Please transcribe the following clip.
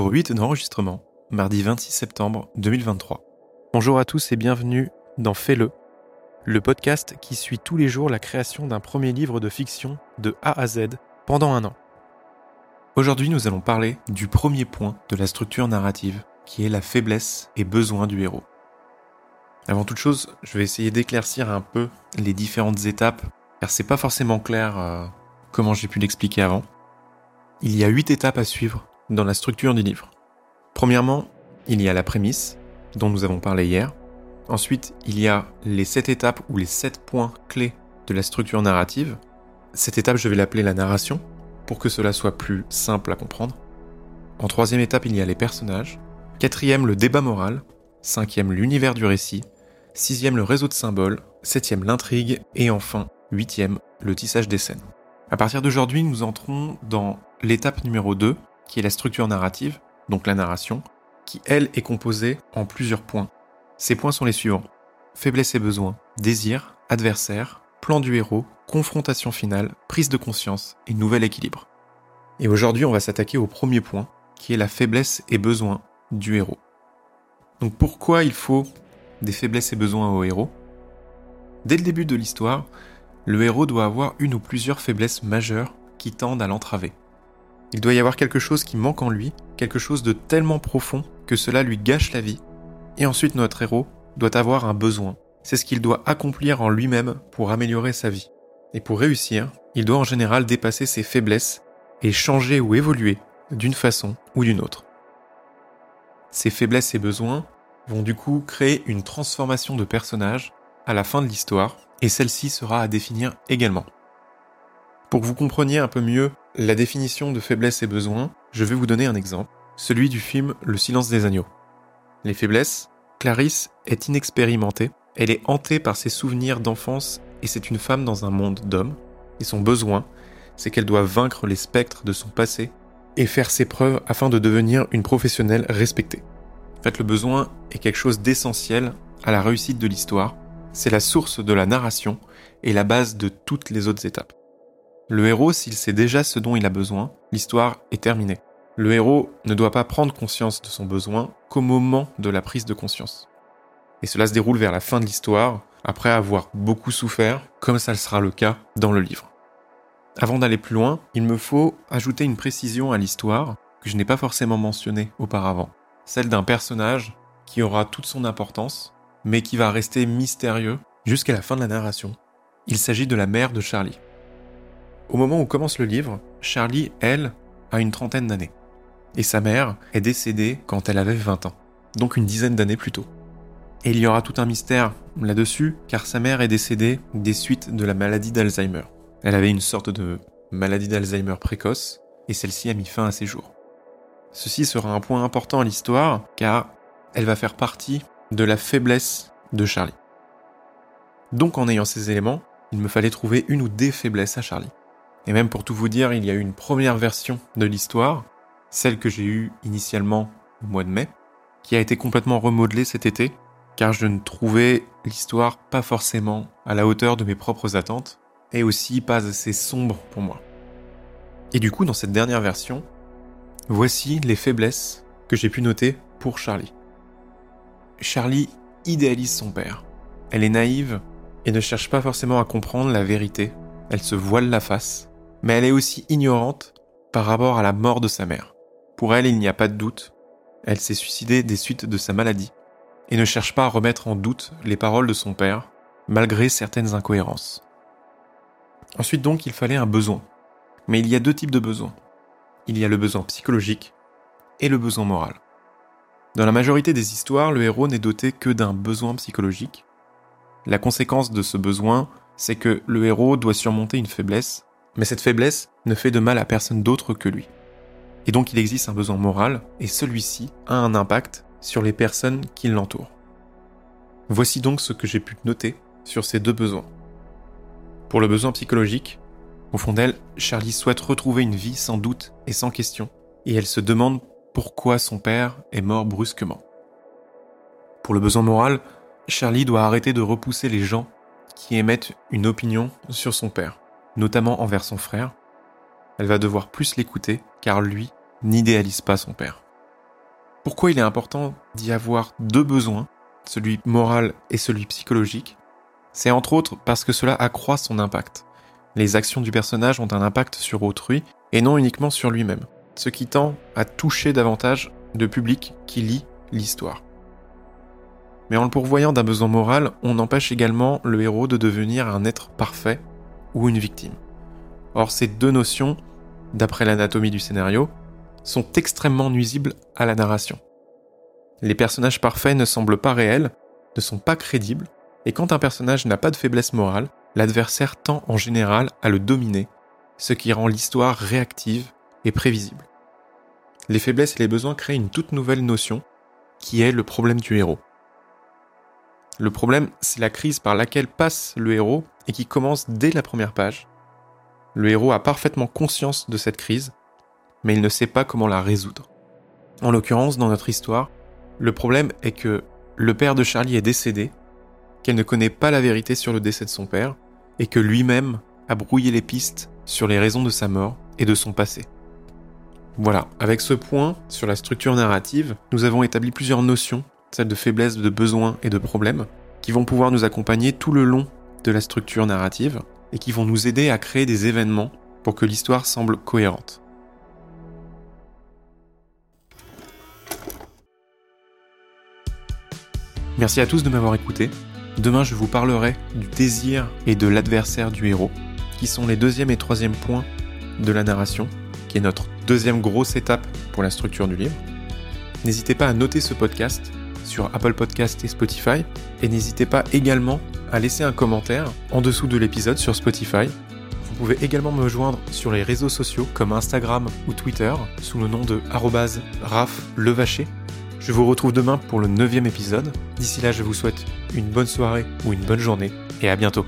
jour 8 d'enregistrement, mardi 26 septembre 2023. Bonjour à tous et bienvenue dans Fais-le, le podcast qui suit tous les jours la création d'un premier livre de fiction de A à Z pendant un an. Aujourd'hui, nous allons parler du premier point de la structure narrative, qui est la faiblesse et besoin du héros. Avant toute chose, je vais essayer d'éclaircir un peu les différentes étapes, car c'est pas forcément clair euh, comment j'ai pu l'expliquer avant. Il y a huit étapes à suivre dans la structure du livre. Premièrement, il y a la prémisse, dont nous avons parlé hier. Ensuite, il y a les sept étapes ou les sept points clés de la structure narrative. Cette étape, je vais l'appeler la narration, pour que cela soit plus simple à comprendre. En troisième étape, il y a les personnages. Quatrième, le débat moral. Cinquième, l'univers du récit. Sixième, le réseau de symboles. Septième, l'intrigue. Et enfin, huitième, le tissage des scènes. À partir d'aujourd'hui, nous entrons dans l'étape numéro 2, qui est la structure narrative, donc la narration, qui elle est composée en plusieurs points. Ces points sont les suivants. Faiblesse et besoin, désir, adversaire, plan du héros, confrontation finale, prise de conscience et nouvel équilibre. Et aujourd'hui, on va s'attaquer au premier point, qui est la faiblesse et besoin du héros. Donc pourquoi il faut des faiblesses et besoins au héros? Dès le début de l'histoire, le héros doit avoir une ou plusieurs faiblesses majeures qui tendent à l'entraver. Il doit y avoir quelque chose qui manque en lui, quelque chose de tellement profond que cela lui gâche la vie. Et ensuite notre héros doit avoir un besoin. C'est ce qu'il doit accomplir en lui-même pour améliorer sa vie. Et pour réussir, il doit en général dépasser ses faiblesses et changer ou évoluer d'une façon ou d'une autre. Ces faiblesses et besoins vont du coup créer une transformation de personnage à la fin de l'histoire, et celle-ci sera à définir également. Pour que vous compreniez un peu mieux la définition de faiblesse et besoin, je vais vous donner un exemple, celui du film Le silence des agneaux. Les faiblesses, Clarisse est inexpérimentée, elle est hantée par ses souvenirs d'enfance et c'est une femme dans un monde d'hommes, et son besoin, c'est qu'elle doit vaincre les spectres de son passé et faire ses preuves afin de devenir une professionnelle respectée. En fait, le besoin est quelque chose d'essentiel à la réussite de l'histoire, c'est la source de la narration et la base de toutes les autres étapes. Le héros, s'il sait déjà ce dont il a besoin, l'histoire est terminée. Le héros ne doit pas prendre conscience de son besoin qu'au moment de la prise de conscience. Et cela se déroule vers la fin de l'histoire, après avoir beaucoup souffert, comme ça sera le cas dans le livre. Avant d'aller plus loin, il me faut ajouter une précision à l'histoire que je n'ai pas forcément mentionnée auparavant, celle d'un personnage qui aura toute son importance, mais qui va rester mystérieux jusqu'à la fin de la narration. Il s'agit de la mère de Charlie. Au moment où commence le livre, Charlie, elle, a une trentaine d'années. Et sa mère est décédée quand elle avait 20 ans, donc une dizaine d'années plus tôt. Et il y aura tout un mystère là-dessus, car sa mère est décédée des suites de la maladie d'Alzheimer. Elle avait une sorte de maladie d'Alzheimer précoce, et celle-ci a mis fin à ses jours. Ceci sera un point important à l'histoire, car elle va faire partie de la faiblesse de Charlie. Donc en ayant ces éléments, il me fallait trouver une ou des faiblesses à Charlie. Et même pour tout vous dire, il y a eu une première version de l'histoire, celle que j'ai eue initialement au mois de mai, qui a été complètement remodelée cet été, car je ne trouvais l'histoire pas forcément à la hauteur de mes propres attentes, et aussi pas assez sombre pour moi. Et du coup, dans cette dernière version, voici les faiblesses que j'ai pu noter pour Charlie. Charlie idéalise son père. Elle est naïve et ne cherche pas forcément à comprendre la vérité. Elle se voile la face mais elle est aussi ignorante par rapport à la mort de sa mère. Pour elle, il n'y a pas de doute, elle s'est suicidée des suites de sa maladie, et ne cherche pas à remettre en doute les paroles de son père, malgré certaines incohérences. Ensuite donc, il fallait un besoin. Mais il y a deux types de besoins. Il y a le besoin psychologique et le besoin moral. Dans la majorité des histoires, le héros n'est doté que d'un besoin psychologique. La conséquence de ce besoin, c'est que le héros doit surmonter une faiblesse mais cette faiblesse ne fait de mal à personne d'autre que lui. Et donc il existe un besoin moral, et celui-ci a un impact sur les personnes qui l'entourent. Voici donc ce que j'ai pu noter sur ces deux besoins. Pour le besoin psychologique, au fond d'elle, Charlie souhaite retrouver une vie sans doute et sans question, et elle se demande pourquoi son père est mort brusquement. Pour le besoin moral, Charlie doit arrêter de repousser les gens qui émettent une opinion sur son père notamment envers son frère, elle va devoir plus l'écouter car lui n'idéalise pas son père. Pourquoi il est important d'y avoir deux besoins, celui moral et celui psychologique? C'est entre autres parce que cela accroît son impact. Les actions du personnage ont un impact sur autrui et non uniquement sur lui-même, ce qui tend à toucher davantage de public qui lit l'histoire. Mais en le pourvoyant d'un besoin moral, on empêche également le héros de devenir un être parfait ou une victime. Or, ces deux notions, d'après l'anatomie du scénario, sont extrêmement nuisibles à la narration. Les personnages parfaits ne semblent pas réels, ne sont pas crédibles, et quand un personnage n'a pas de faiblesse morale, l'adversaire tend en général à le dominer, ce qui rend l'histoire réactive et prévisible. Les faiblesses et les besoins créent une toute nouvelle notion, qui est le problème du héros. Le problème, c'est la crise par laquelle passe le héros et qui commence dès la première page. Le héros a parfaitement conscience de cette crise mais il ne sait pas comment la résoudre. En l'occurrence, dans notre histoire, le problème est que le père de Charlie est décédé, qu'elle ne connaît pas la vérité sur le décès de son père, et que lui-même a brouillé les pistes sur les raisons de sa mort et de son passé. Voilà, avec ce point sur la structure narrative, nous avons établi plusieurs notions, celles de faiblesse, de besoin et de problème, qui vont pouvoir nous accompagner tout le long de la structure narrative et qui vont nous aider à créer des événements pour que l'histoire semble cohérente. Merci à tous de m'avoir écouté. Demain, je vous parlerai du désir et de l'adversaire du héros, qui sont les deuxième et troisième points de la narration, qui est notre deuxième grosse étape pour la structure du livre. N'hésitez pas à noter ce podcast sur Apple Podcast et Spotify, et n'hésitez pas également à laisser un commentaire en dessous de l'épisode sur Spotify. Vous pouvez également me joindre sur les réseaux sociaux comme Instagram ou Twitter sous le nom de @raflevacher je vous retrouve demain pour le neuvième épisode. D'ici là, je vous souhaite une bonne soirée ou une bonne journée et à bientôt.